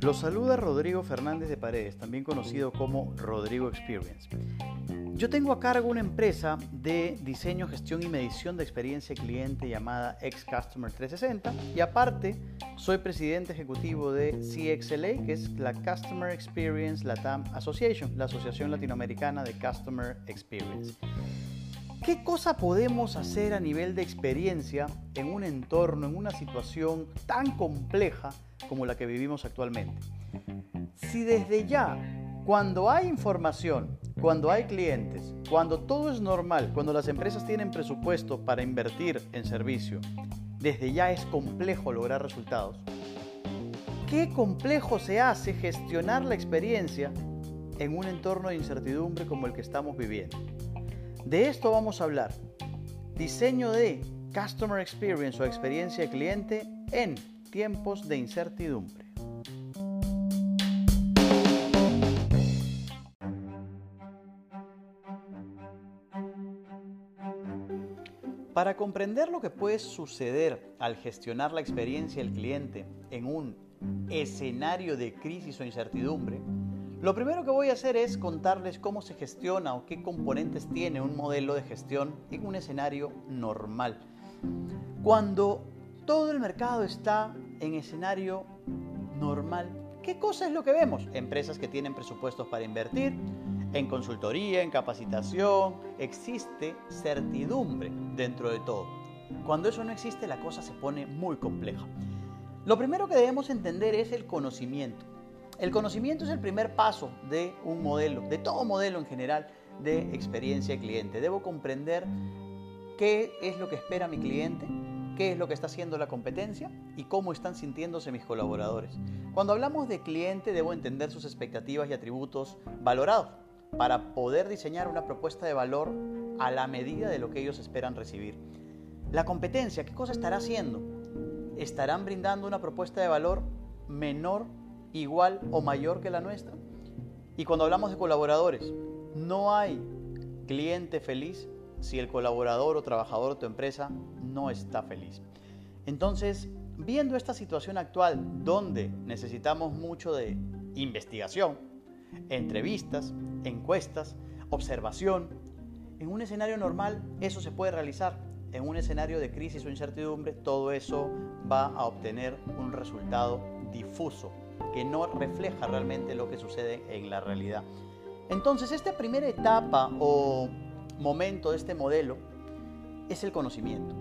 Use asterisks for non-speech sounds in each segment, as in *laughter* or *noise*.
Los saluda Rodrigo Fernández de Paredes, también conocido como Rodrigo Experience. Yo tengo a cargo una empresa de diseño, gestión y medición de experiencia cliente llamada Ex Customer 360 y aparte soy presidente ejecutivo de CXLA, que es la Customer Experience Latam Association, la Asociación Latinoamericana de Customer Experience. ¿Qué cosa podemos hacer a nivel de experiencia en un entorno, en una situación tan compleja como la que vivimos actualmente? Si desde ya, cuando hay información, cuando hay clientes, cuando todo es normal, cuando las empresas tienen presupuesto para invertir en servicio, desde ya es complejo lograr resultados. ¿Qué complejo se hace gestionar la experiencia en un entorno de incertidumbre como el que estamos viviendo? De esto vamos a hablar. Diseño de Customer Experience o experiencia de cliente en tiempos de incertidumbre. Para comprender lo que puede suceder al gestionar la experiencia del cliente en un escenario de crisis o incertidumbre, lo primero que voy a hacer es contarles cómo se gestiona o qué componentes tiene un modelo de gestión en un escenario normal. Cuando todo el mercado está en escenario normal, ¿qué cosa es lo que vemos? Empresas que tienen presupuestos para invertir, en consultoría, en capacitación, existe certidumbre dentro de todo. Cuando eso no existe, la cosa se pone muy compleja. Lo primero que debemos entender es el conocimiento. El conocimiento es el primer paso de un modelo, de todo modelo en general de experiencia de cliente. Debo comprender qué es lo que espera mi cliente, qué es lo que está haciendo la competencia y cómo están sintiéndose mis colaboradores. Cuando hablamos de cliente debo entender sus expectativas y atributos valorados para poder diseñar una propuesta de valor a la medida de lo que ellos esperan recibir. La competencia, ¿qué cosa estará haciendo? ¿Estarán brindando una propuesta de valor menor igual o mayor que la nuestra. Y cuando hablamos de colaboradores, no hay cliente feliz si el colaborador o trabajador de tu empresa no está feliz. Entonces, viendo esta situación actual donde necesitamos mucho de investigación, entrevistas, encuestas, observación, en un escenario normal eso se puede realizar. En un escenario de crisis o incertidumbre, todo eso va a obtener un resultado difuso, que no refleja realmente lo que sucede en la realidad. Entonces, esta primera etapa o momento de este modelo es el conocimiento.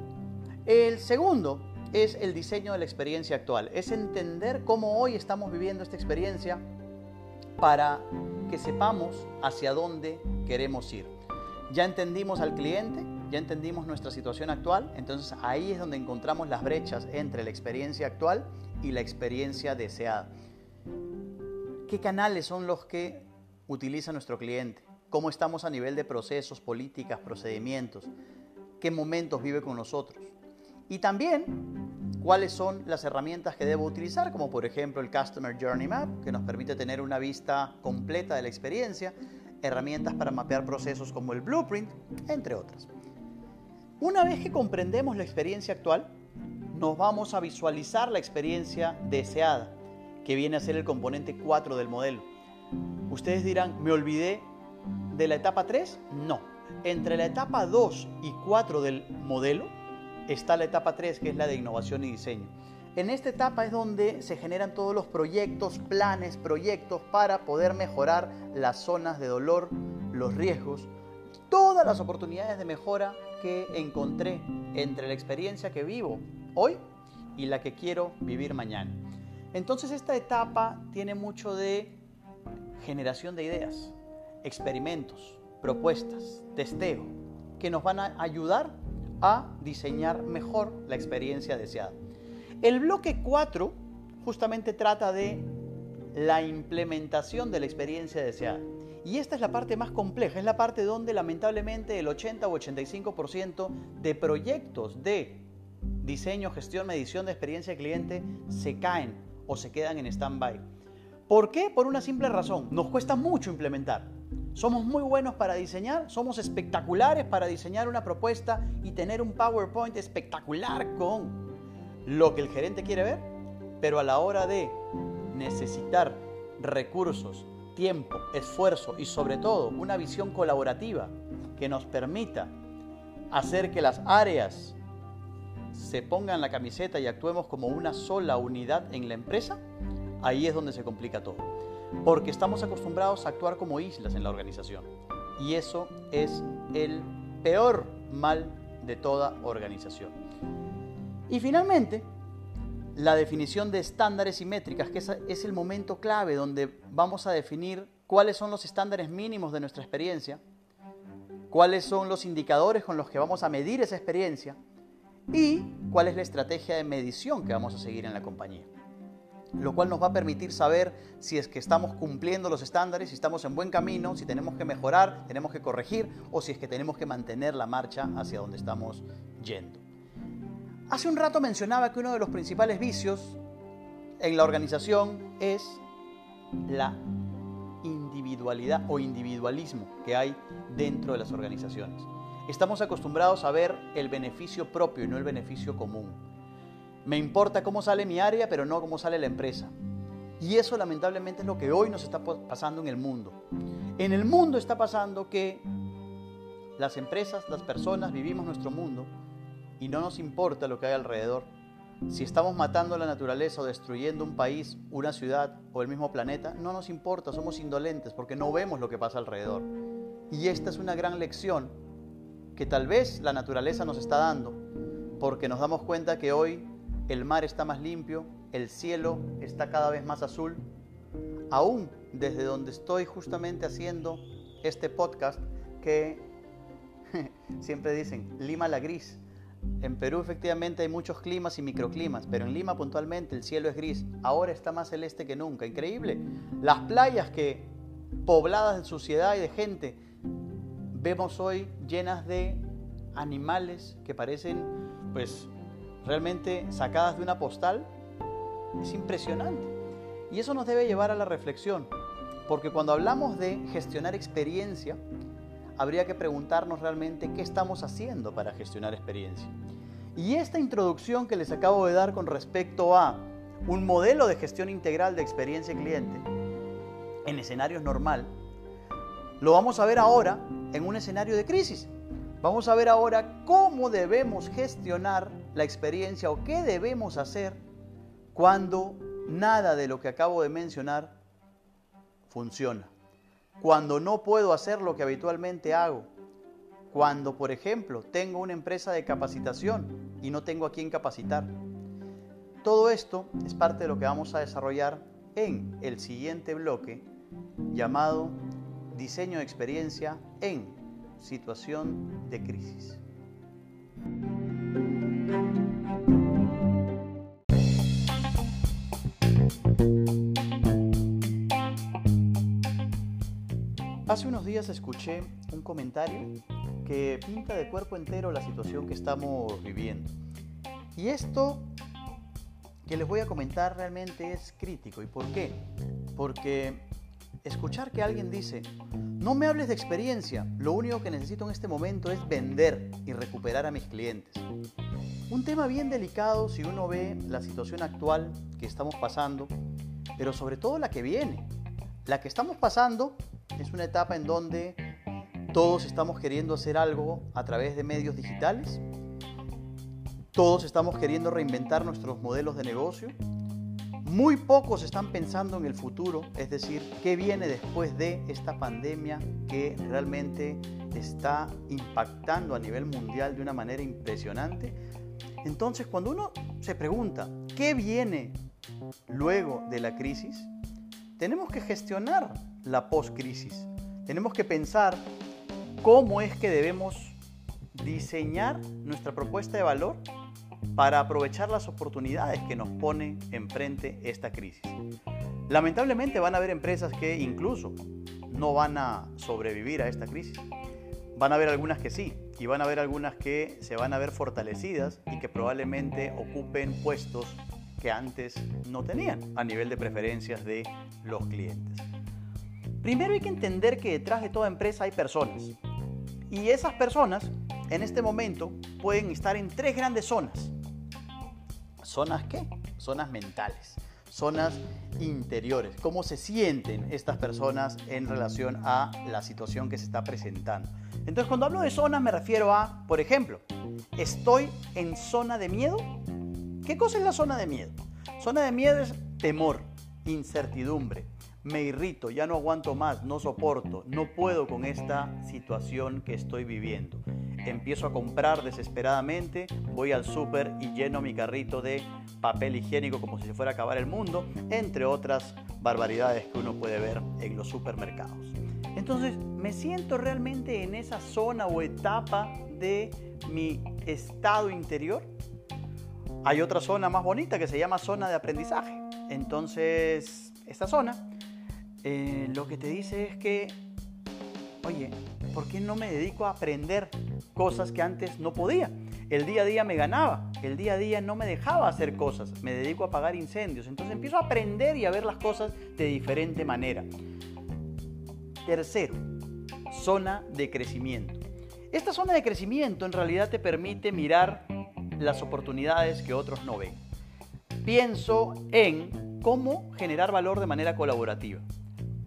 El segundo es el diseño de la experiencia actual, es entender cómo hoy estamos viviendo esta experiencia para que sepamos hacia dónde queremos ir. Ya entendimos al cliente, ya entendimos nuestra situación actual, entonces ahí es donde encontramos las brechas entre la experiencia actual y la experiencia deseada. ¿Qué canales son los que utiliza nuestro cliente? ¿Cómo estamos a nivel de procesos, políticas, procedimientos? ¿Qué momentos vive con nosotros? Y también, ¿cuáles son las herramientas que debo utilizar? Como por ejemplo el Customer Journey Map, que nos permite tener una vista completa de la experiencia, herramientas para mapear procesos como el Blueprint, entre otras. Una vez que comprendemos la experiencia actual, nos vamos a visualizar la experiencia deseada que viene a ser el componente 4 del modelo. Ustedes dirán, ¿me olvidé de la etapa 3? No. Entre la etapa 2 y 4 del modelo está la etapa 3, que es la de innovación y diseño. En esta etapa es donde se generan todos los proyectos, planes, proyectos para poder mejorar las zonas de dolor, los riesgos, todas las oportunidades de mejora que encontré entre la experiencia que vivo hoy y la que quiero vivir mañana. Entonces esta etapa tiene mucho de generación de ideas, experimentos, propuestas, testeo, que nos van a ayudar a diseñar mejor la experiencia deseada. El bloque 4 justamente trata de la implementación de la experiencia deseada. Y esta es la parte más compleja, es la parte donde lamentablemente el 80 o 85% de proyectos de diseño, gestión, medición de experiencia de cliente se caen o se quedan en stand-by. ¿Por qué? Por una simple razón. Nos cuesta mucho implementar. Somos muy buenos para diseñar, somos espectaculares para diseñar una propuesta y tener un PowerPoint espectacular con lo que el gerente quiere ver, pero a la hora de necesitar recursos, tiempo, esfuerzo y sobre todo una visión colaborativa que nos permita hacer que las áreas se pongan la camiseta y actuemos como una sola unidad en la empresa, ahí es donde se complica todo. Porque estamos acostumbrados a actuar como islas en la organización. Y eso es el peor mal de toda organización. Y finalmente, la definición de estándares y métricas, que es el momento clave donde vamos a definir cuáles son los estándares mínimos de nuestra experiencia, cuáles son los indicadores con los que vamos a medir esa experiencia y cuál es la estrategia de medición que vamos a seguir en la compañía. Lo cual nos va a permitir saber si es que estamos cumpliendo los estándares, si estamos en buen camino, si tenemos que mejorar, tenemos que corregir o si es que tenemos que mantener la marcha hacia donde estamos yendo. Hace un rato mencionaba que uno de los principales vicios en la organización es la individualidad o individualismo que hay dentro de las organizaciones. Estamos acostumbrados a ver el beneficio propio y no el beneficio común. Me importa cómo sale mi área, pero no cómo sale la empresa. Y eso lamentablemente es lo que hoy nos está pasando en el mundo. En el mundo está pasando que las empresas, las personas, vivimos nuestro mundo y no nos importa lo que hay alrededor. Si estamos matando la naturaleza o destruyendo un país, una ciudad o el mismo planeta, no nos importa, somos indolentes porque no vemos lo que pasa alrededor. Y esta es una gran lección que tal vez la naturaleza nos está dando, porque nos damos cuenta que hoy el mar está más limpio, el cielo está cada vez más azul. Aún desde donde estoy justamente haciendo este podcast, que *laughs* siempre dicen Lima la gris. En Perú efectivamente hay muchos climas y microclimas, pero en Lima puntualmente el cielo es gris. Ahora está más celeste que nunca. Increíble. Las playas que pobladas de suciedad y de gente vemos hoy llenas de animales que parecen pues realmente sacadas de una postal. Es impresionante. Y eso nos debe llevar a la reflexión, porque cuando hablamos de gestionar experiencia, habría que preguntarnos realmente qué estamos haciendo para gestionar experiencia. Y esta introducción que les acabo de dar con respecto a un modelo de gestión integral de experiencia cliente en escenarios normal, lo vamos a ver ahora en un escenario de crisis. Vamos a ver ahora cómo debemos gestionar la experiencia o qué debemos hacer cuando nada de lo que acabo de mencionar funciona. Cuando no puedo hacer lo que habitualmente hago. Cuando, por ejemplo, tengo una empresa de capacitación y no tengo a quién capacitar. Todo esto es parte de lo que vamos a desarrollar en el siguiente bloque llamado diseño de experiencia en situación de crisis. Hace unos días escuché un comentario que pinta de cuerpo entero la situación que estamos viviendo. Y esto que les voy a comentar realmente es crítico. ¿Y por qué? Porque escuchar que alguien dice, no me hables de experiencia, lo único que necesito en este momento es vender y recuperar a mis clientes. Un tema bien delicado si uno ve la situación actual que estamos pasando, pero sobre todo la que viene. La que estamos pasando es una etapa en donde todos estamos queriendo hacer algo a través de medios digitales, todos estamos queriendo reinventar nuestros modelos de negocio, muy pocos están pensando en el futuro, es decir, qué viene después de esta pandemia que realmente está impactando a nivel mundial de una manera impresionante. Entonces, cuando uno se pregunta, ¿qué viene luego de la crisis? Tenemos que gestionar la post-crisis. Tenemos que pensar cómo es que debemos diseñar nuestra propuesta de valor para aprovechar las oportunidades que nos pone enfrente esta crisis. Lamentablemente van a haber empresas que incluso no van a sobrevivir a esta crisis. Van a haber algunas que sí, y van a haber algunas que se van a ver fortalecidas y que probablemente ocupen puestos que antes no tenían a nivel de preferencias de los clientes. Primero hay que entender que detrás de toda empresa hay personas. Y esas personas en este momento pueden estar en tres grandes zonas ¿Zonas qué? Zonas mentales, zonas interiores. ¿Cómo se sienten estas personas en relación a la situación que se está presentando? Entonces, cuando hablo de zonas me refiero a, por ejemplo, ¿estoy en zona de miedo? ¿Qué cosa es la zona de miedo? Zona de miedo es temor, incertidumbre, me irrito, ya no aguanto más, no soporto, no puedo con esta situación que estoy viviendo. Empiezo a comprar desesperadamente, voy al súper y lleno mi carrito de papel higiénico como si se fuera a acabar el mundo, entre otras barbaridades que uno puede ver en los supermercados. Entonces, me siento realmente en esa zona o etapa de mi estado interior. Hay otra zona más bonita que se llama zona de aprendizaje. Entonces, esta zona eh, lo que te dice es que, oye, ¿por qué no me dedico a aprender cosas que antes no podía? El día a día me ganaba, el día a día no me dejaba hacer cosas, me dedico a apagar incendios. Entonces empiezo a aprender y a ver las cosas de diferente manera. Tercero, zona de crecimiento. Esta zona de crecimiento en realidad te permite mirar las oportunidades que otros no ven. Pienso en cómo generar valor de manera colaborativa.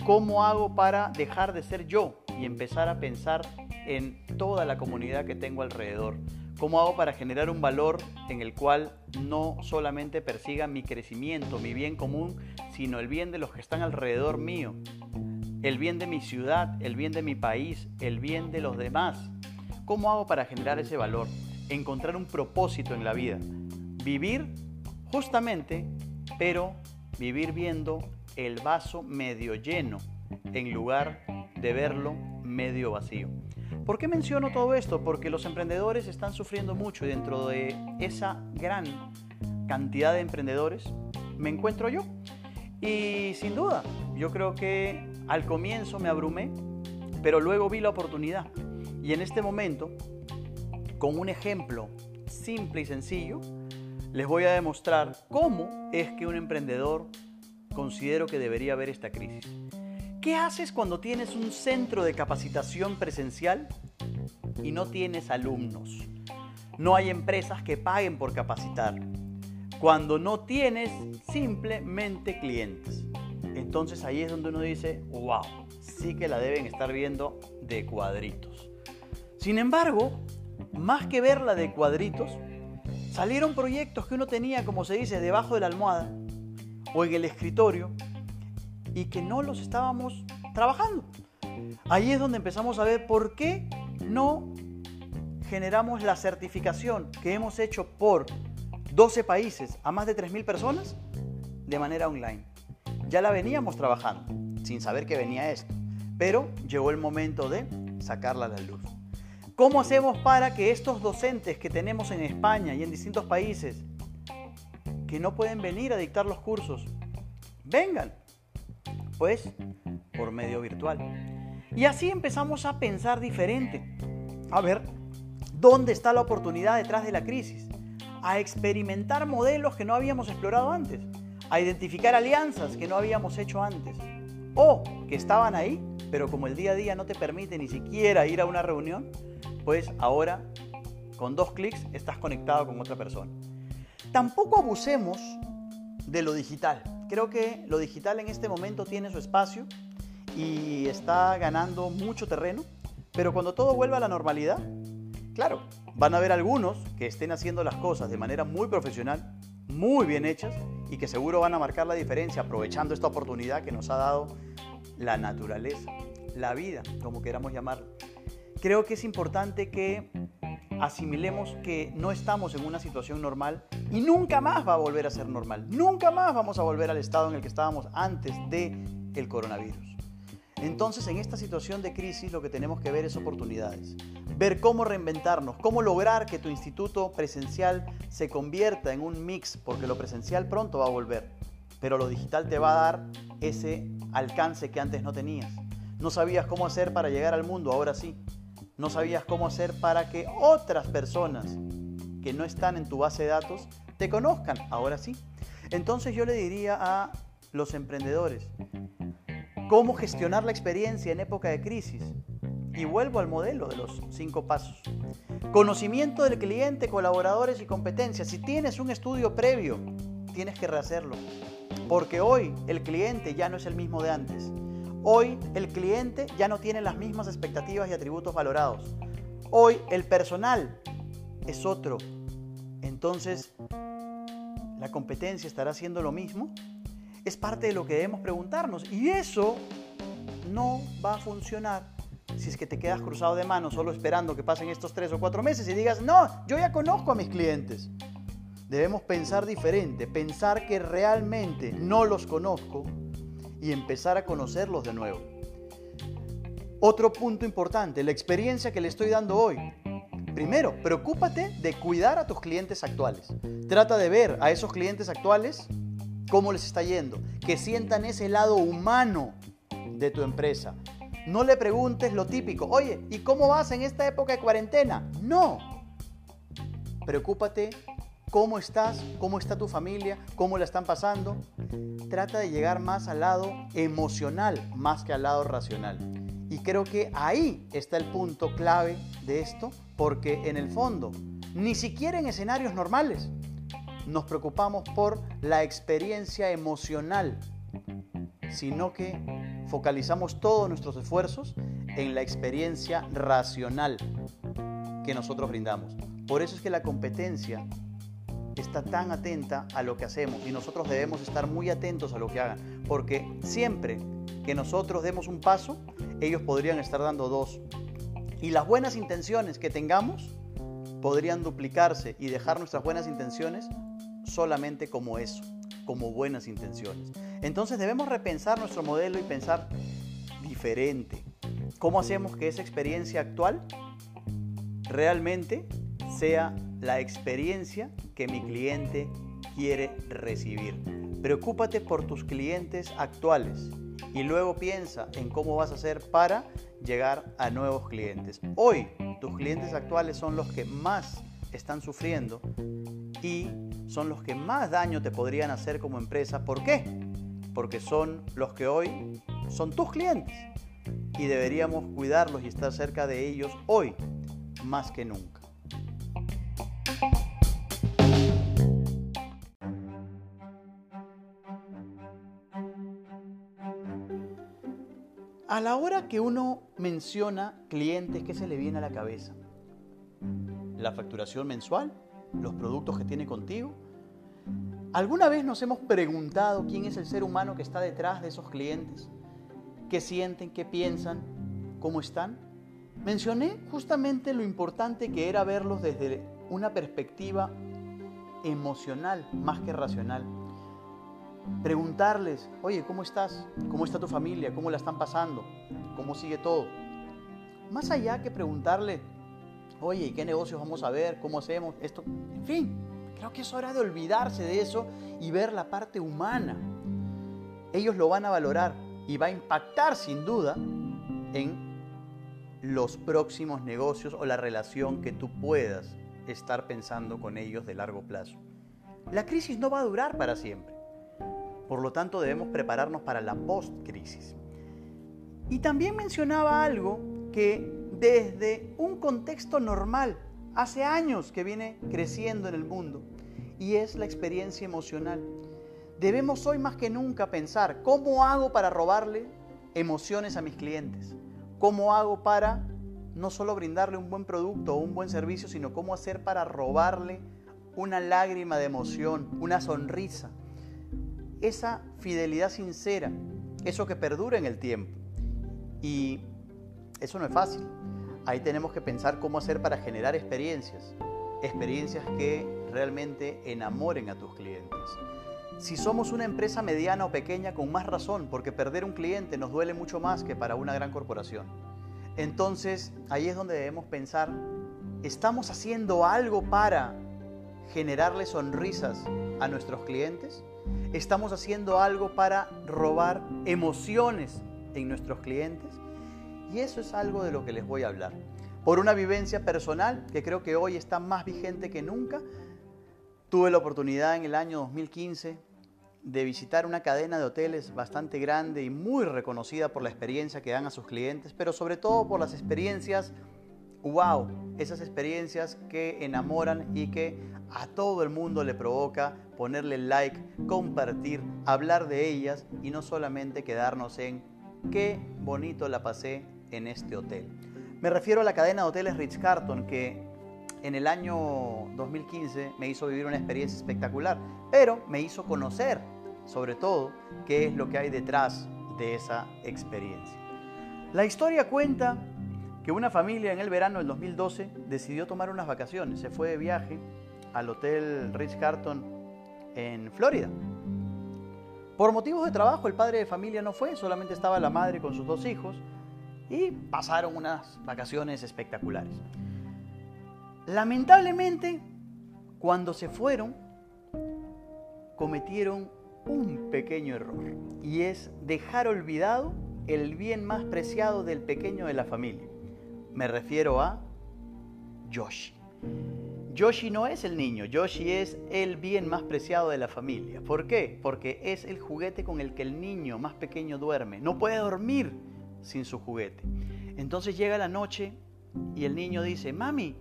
¿Cómo hago para dejar de ser yo y empezar a pensar en toda la comunidad que tengo alrededor? ¿Cómo hago para generar un valor en el cual no solamente persiga mi crecimiento, mi bien común, sino el bien de los que están alrededor mío? El bien de mi ciudad, el bien de mi país, el bien de los demás. ¿Cómo hago para generar ese valor? Encontrar un propósito en la vida. Vivir justamente, pero vivir viendo el vaso medio lleno en lugar de verlo medio vacío. ¿Por qué menciono todo esto? Porque los emprendedores están sufriendo mucho y dentro de esa gran cantidad de emprendedores me encuentro yo. Y sin duda, yo creo que al comienzo me abrumé, pero luego vi la oportunidad. Y en este momento, con un ejemplo simple y sencillo, les voy a demostrar cómo es que un emprendedor considero que debería haber esta crisis. ¿Qué haces cuando tienes un centro de capacitación presencial y no tienes alumnos? No hay empresas que paguen por capacitar. Cuando no tienes simplemente clientes. Entonces ahí es donde uno dice, wow, sí que la deben estar viendo de cuadritos. Sin embargo, más que verla de cuadritos, salieron proyectos que uno tenía, como se dice, debajo de la almohada o en el escritorio y que no los estábamos trabajando. Ahí es donde empezamos a ver por qué no generamos la certificación que hemos hecho por 12 países a más de 3.000 personas de manera online. Ya la veníamos trabajando sin saber que venía esto, pero llegó el momento de sacarla a la luz. ¿Cómo hacemos para que estos docentes que tenemos en España y en distintos países que no pueden venir a dictar los cursos, vengan, pues por medio virtual. Y así empezamos a pensar diferente, a ver dónde está la oportunidad detrás de la crisis, a experimentar modelos que no habíamos explorado antes, a identificar alianzas que no habíamos hecho antes, o que estaban ahí, pero como el día a día no te permite ni siquiera ir a una reunión, pues ahora con dos clics estás conectado con otra persona. Tampoco abusemos de lo digital. Creo que lo digital en este momento tiene su espacio y está ganando mucho terreno, pero cuando todo vuelva a la normalidad, claro, van a haber algunos que estén haciendo las cosas de manera muy profesional, muy bien hechas y que seguro van a marcar la diferencia aprovechando esta oportunidad que nos ha dado la naturaleza, la vida, como queramos llamarla. Creo que es importante que asimilemos que no estamos en una situación normal y nunca más va a volver a ser normal. Nunca más vamos a volver al estado en el que estábamos antes de el coronavirus. Entonces, en esta situación de crisis lo que tenemos que ver es oportunidades. Ver cómo reinventarnos, cómo lograr que tu instituto presencial se convierta en un mix, porque lo presencial pronto va a volver, pero lo digital te va a dar ese alcance que antes no tenías. No sabías cómo hacer para llegar al mundo, ahora sí no sabías cómo hacer para que otras personas que no están en tu base de datos te conozcan, ahora sí. Entonces yo le diría a los emprendedores, ¿cómo gestionar la experiencia en época de crisis? Y vuelvo al modelo de los cinco pasos. Conocimiento del cliente, colaboradores y competencias. Si tienes un estudio previo, tienes que rehacerlo. Porque hoy el cliente ya no es el mismo de antes. Hoy el cliente ya no tiene las mismas expectativas y atributos valorados. Hoy el personal es otro. Entonces, ¿la competencia estará haciendo lo mismo? Es parte de lo que debemos preguntarnos. Y eso no va a funcionar si es que te quedas cruzado de manos solo esperando que pasen estos tres o cuatro meses y digas, no, yo ya conozco a mis clientes. Debemos pensar diferente, pensar que realmente no los conozco y empezar a conocerlos de nuevo. Otro punto importante, la experiencia que le estoy dando hoy. Primero, preocúpate de cuidar a tus clientes actuales. Trata de ver a esos clientes actuales cómo les está yendo, que sientan ese lado humano de tu empresa. No le preguntes lo típico, oye, ¿y cómo vas en esta época de cuarentena? No. Preocúpate cómo estás, cómo está tu familia, cómo la están pasando. Trata de llegar más al lado emocional más que al lado racional. Y creo que ahí está el punto clave de esto, porque en el fondo, ni siquiera en escenarios normales, nos preocupamos por la experiencia emocional, sino que focalizamos todos nuestros esfuerzos en la experiencia racional que nosotros brindamos. Por eso es que la competencia está tan atenta a lo que hacemos y nosotros debemos estar muy atentos a lo que hagan, porque siempre que nosotros demos un paso, ellos podrían estar dando dos. Y las buenas intenciones que tengamos podrían duplicarse y dejar nuestras buenas intenciones solamente como eso, como buenas intenciones. Entonces debemos repensar nuestro modelo y pensar diferente. ¿Cómo hacemos que esa experiencia actual realmente sea la experiencia que mi cliente quiere recibir. Preocúpate por tus clientes actuales y luego piensa en cómo vas a hacer para llegar a nuevos clientes. Hoy tus clientes actuales son los que más están sufriendo y son los que más daño te podrían hacer como empresa. ¿Por qué? Porque son los que hoy son tus clientes y deberíamos cuidarlos y estar cerca de ellos hoy más que nunca. A la hora que uno menciona clientes, ¿qué se le viene a la cabeza? ¿La facturación mensual? ¿Los productos que tiene contigo? ¿Alguna vez nos hemos preguntado quién es el ser humano que está detrás de esos clientes? ¿Qué sienten? ¿Qué piensan? ¿Cómo están? Mencioné justamente lo importante que era verlos desde una perspectiva emocional más que racional. Preguntarles, oye, ¿cómo estás? ¿Cómo está tu familia? ¿Cómo la están pasando? ¿Cómo sigue todo? Más allá que preguntarle, oye, ¿qué negocios vamos a ver? ¿Cómo hacemos? Esto, en fin, creo que es hora de olvidarse de eso y ver la parte humana. Ellos lo van a valorar y va a impactar sin duda en los próximos negocios o la relación que tú puedas estar pensando con ellos de largo plazo. La crisis no va a durar para siempre. Por lo tanto, debemos prepararnos para la post-crisis. Y también mencionaba algo que desde un contexto normal, hace años que viene creciendo en el mundo, y es la experiencia emocional. Debemos hoy más que nunca pensar, ¿cómo hago para robarle emociones a mis clientes? ¿Cómo hago para no solo brindarle un buen producto o un buen servicio, sino cómo hacer para robarle una lágrima de emoción, una sonrisa, esa fidelidad sincera, eso que perdura en el tiempo. Y eso no es fácil. Ahí tenemos que pensar cómo hacer para generar experiencias, experiencias que realmente enamoren a tus clientes. Si somos una empresa mediana o pequeña, con más razón, porque perder un cliente nos duele mucho más que para una gran corporación. Entonces, ahí es donde debemos pensar, ¿estamos haciendo algo para generarle sonrisas a nuestros clientes? ¿Estamos haciendo algo para robar emociones en nuestros clientes? Y eso es algo de lo que les voy a hablar. Por una vivencia personal que creo que hoy está más vigente que nunca, tuve la oportunidad en el año 2015 de visitar una cadena de hoteles bastante grande y muy reconocida por la experiencia que dan a sus clientes, pero sobre todo por las experiencias wow, esas experiencias que enamoran y que a todo el mundo le provoca ponerle like, compartir, hablar de ellas y no solamente quedarnos en qué bonito la pasé en este hotel. Me refiero a la cadena de hoteles Ritz Carton que en el año 2015 me hizo vivir una experiencia espectacular, pero me hizo conocer sobre todo qué es lo que hay detrás de esa experiencia. La historia cuenta que una familia en el verano del 2012 decidió tomar unas vacaciones, se fue de viaje al Hotel Ritz Carton en Florida. Por motivos de trabajo el padre de familia no fue, solamente estaba la madre con sus dos hijos y pasaron unas vacaciones espectaculares. Lamentablemente, cuando se fueron, cometieron un pequeño error y es dejar olvidado el bien más preciado del pequeño de la familia. Me refiero a Yoshi. Yoshi no es el niño, Yoshi es el bien más preciado de la familia. ¿Por qué? Porque es el juguete con el que el niño más pequeño duerme. No puede dormir sin su juguete. Entonces llega la noche y el niño dice, mami,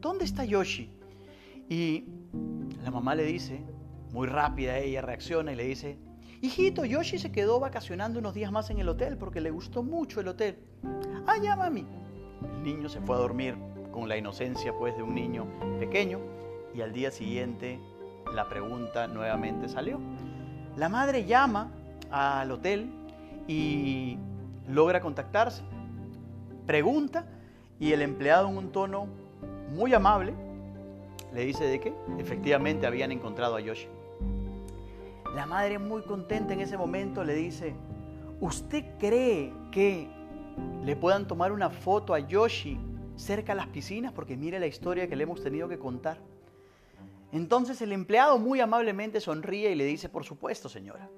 ¿dónde está Yoshi? Y la mamá le dice, muy rápida ella reacciona y le dice, hijito, Yoshi se quedó vacacionando unos días más en el hotel porque le gustó mucho el hotel. Ah, ya, mami. El niño se fue a dormir con la inocencia pues de un niño pequeño y al día siguiente la pregunta nuevamente salió. La madre llama al hotel y logra contactarse, pregunta y el empleado en un tono muy amable le dice de que efectivamente habían encontrado a Yoshi. La madre muy contenta en ese momento le dice, ¿usted cree que le puedan tomar una foto a Yoshi cerca a las piscinas? Porque mire la historia que le hemos tenido que contar. Entonces el empleado muy amablemente sonríe y le dice, por supuesto, señora.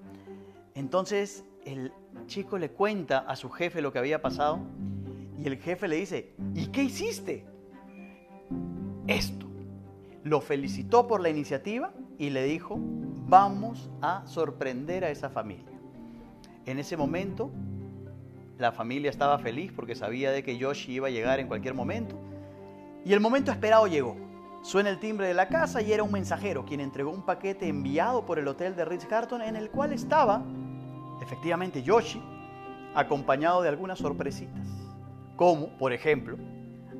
Entonces el chico le cuenta a su jefe lo que había pasado y el jefe le dice, ¿y qué hiciste? Esto. Lo felicitó por la iniciativa y le dijo, vamos a sorprender a esa familia. En ese momento, la familia estaba feliz porque sabía de que Yoshi iba a llegar en cualquier momento. Y el momento esperado llegó. Suena el timbre de la casa y era un mensajero quien entregó un paquete enviado por el hotel de Ritz Carton en el cual estaba, efectivamente, Yoshi, acompañado de algunas sorpresitas, como, por ejemplo,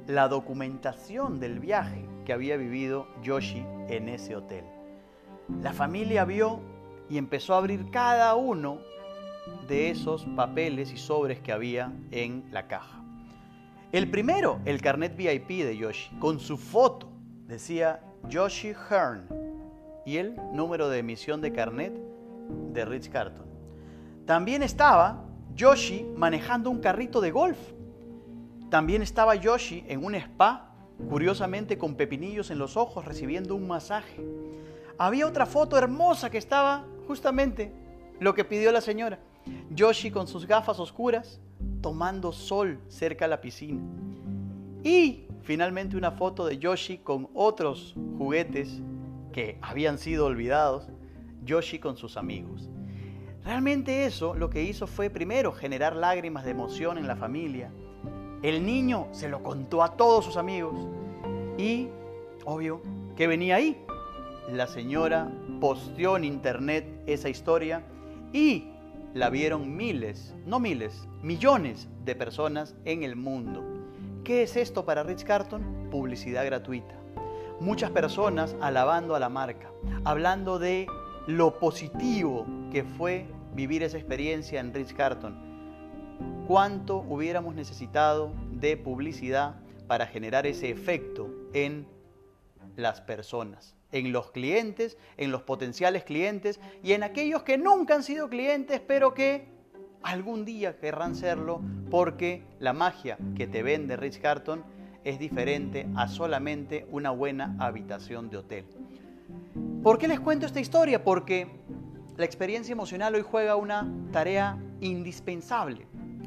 la documentación del viaje que había vivido Yoshi en ese hotel. La familia vio y empezó a abrir cada uno de esos papeles y sobres que había en la caja. El primero, el carnet VIP de Yoshi, con su foto, decía Yoshi Hearn y el número de emisión de carnet de Rich Carton. También estaba Yoshi manejando un carrito de golf. También estaba Yoshi en un spa, curiosamente con pepinillos en los ojos, recibiendo un masaje había otra foto hermosa que estaba justamente lo que pidió la señora. Yoshi con sus gafas oscuras tomando sol cerca de la piscina. Y finalmente una foto de Yoshi con otros juguetes que habían sido olvidados, Yoshi con sus amigos. Realmente eso lo que hizo fue primero generar lágrimas de emoción en la familia. El niño se lo contó a todos sus amigos y, obvio, que venía ahí la señora posteó en internet esa historia y la vieron miles, no miles, millones de personas en el mundo. ¿Qué es esto para Rich Carton? Publicidad gratuita. Muchas personas alabando a la marca, hablando de lo positivo que fue vivir esa experiencia en Rich Carton. ¿Cuánto hubiéramos necesitado de publicidad para generar ese efecto en las personas? En los clientes, en los potenciales clientes y en aquellos que nunca han sido clientes, pero que algún día querrán serlo porque la magia que te vende Rich Carton es diferente a solamente una buena habitación de hotel. ¿Por qué les cuento esta historia? Porque la experiencia emocional hoy juega una tarea indispensable,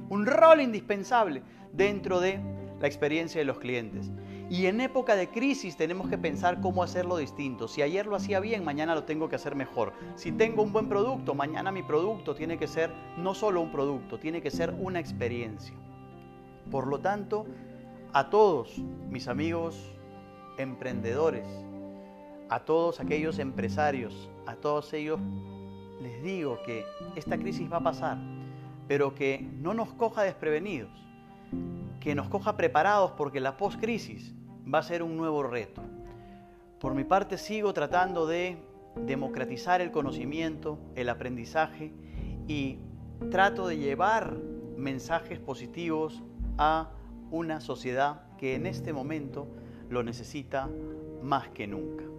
un rol indispensable dentro de la experiencia de los clientes. Y en época de crisis tenemos que pensar cómo hacerlo distinto. Si ayer lo hacía bien, mañana lo tengo que hacer mejor. Si tengo un buen producto, mañana mi producto tiene que ser no solo un producto, tiene que ser una experiencia. Por lo tanto, A todos mis amigos emprendedores, a todos aquellos empresarios, a todos ellos les digo que esta crisis va a pasar, pero que no nos coja desprevenidos, que nos coja preparados porque la post-crisis va a ser un nuevo reto. Por mi parte sigo tratando de democratizar el conocimiento, el aprendizaje y trato de llevar mensajes positivos a una sociedad que en este momento lo necesita más que nunca.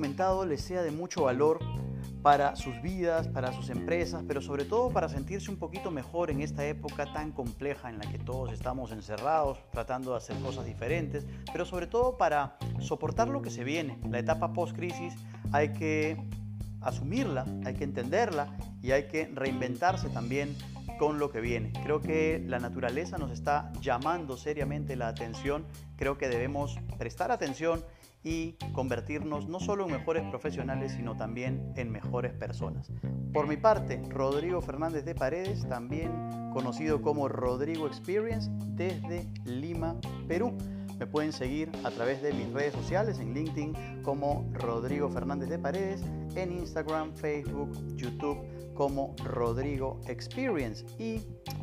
Comentado les sea de mucho valor para sus vidas, para sus empresas, pero sobre todo para sentirse un poquito mejor en esta época tan compleja en la que todos estamos encerrados, tratando de hacer cosas diferentes, pero sobre todo para soportar lo que se viene. La etapa post-crisis hay que asumirla, hay que entenderla y hay que reinventarse también con lo que viene. Creo que la naturaleza nos está llamando seriamente la atención, creo que debemos prestar atención y convertirnos no solo en mejores profesionales, sino también en mejores personas. Por mi parte, Rodrigo Fernández de Paredes, también conocido como Rodrigo Experience, desde Lima, Perú. Me pueden seguir a través de mis redes sociales en LinkedIn como Rodrigo Fernández de Paredes, en Instagram, Facebook, YouTube como Rodrigo Experience y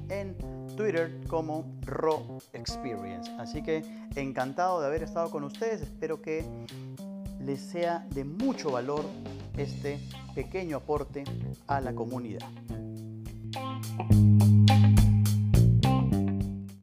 en Twitter como Ro Experience. Así que encantado de haber estado con ustedes, espero que les sea de mucho valor este pequeño aporte a la comunidad.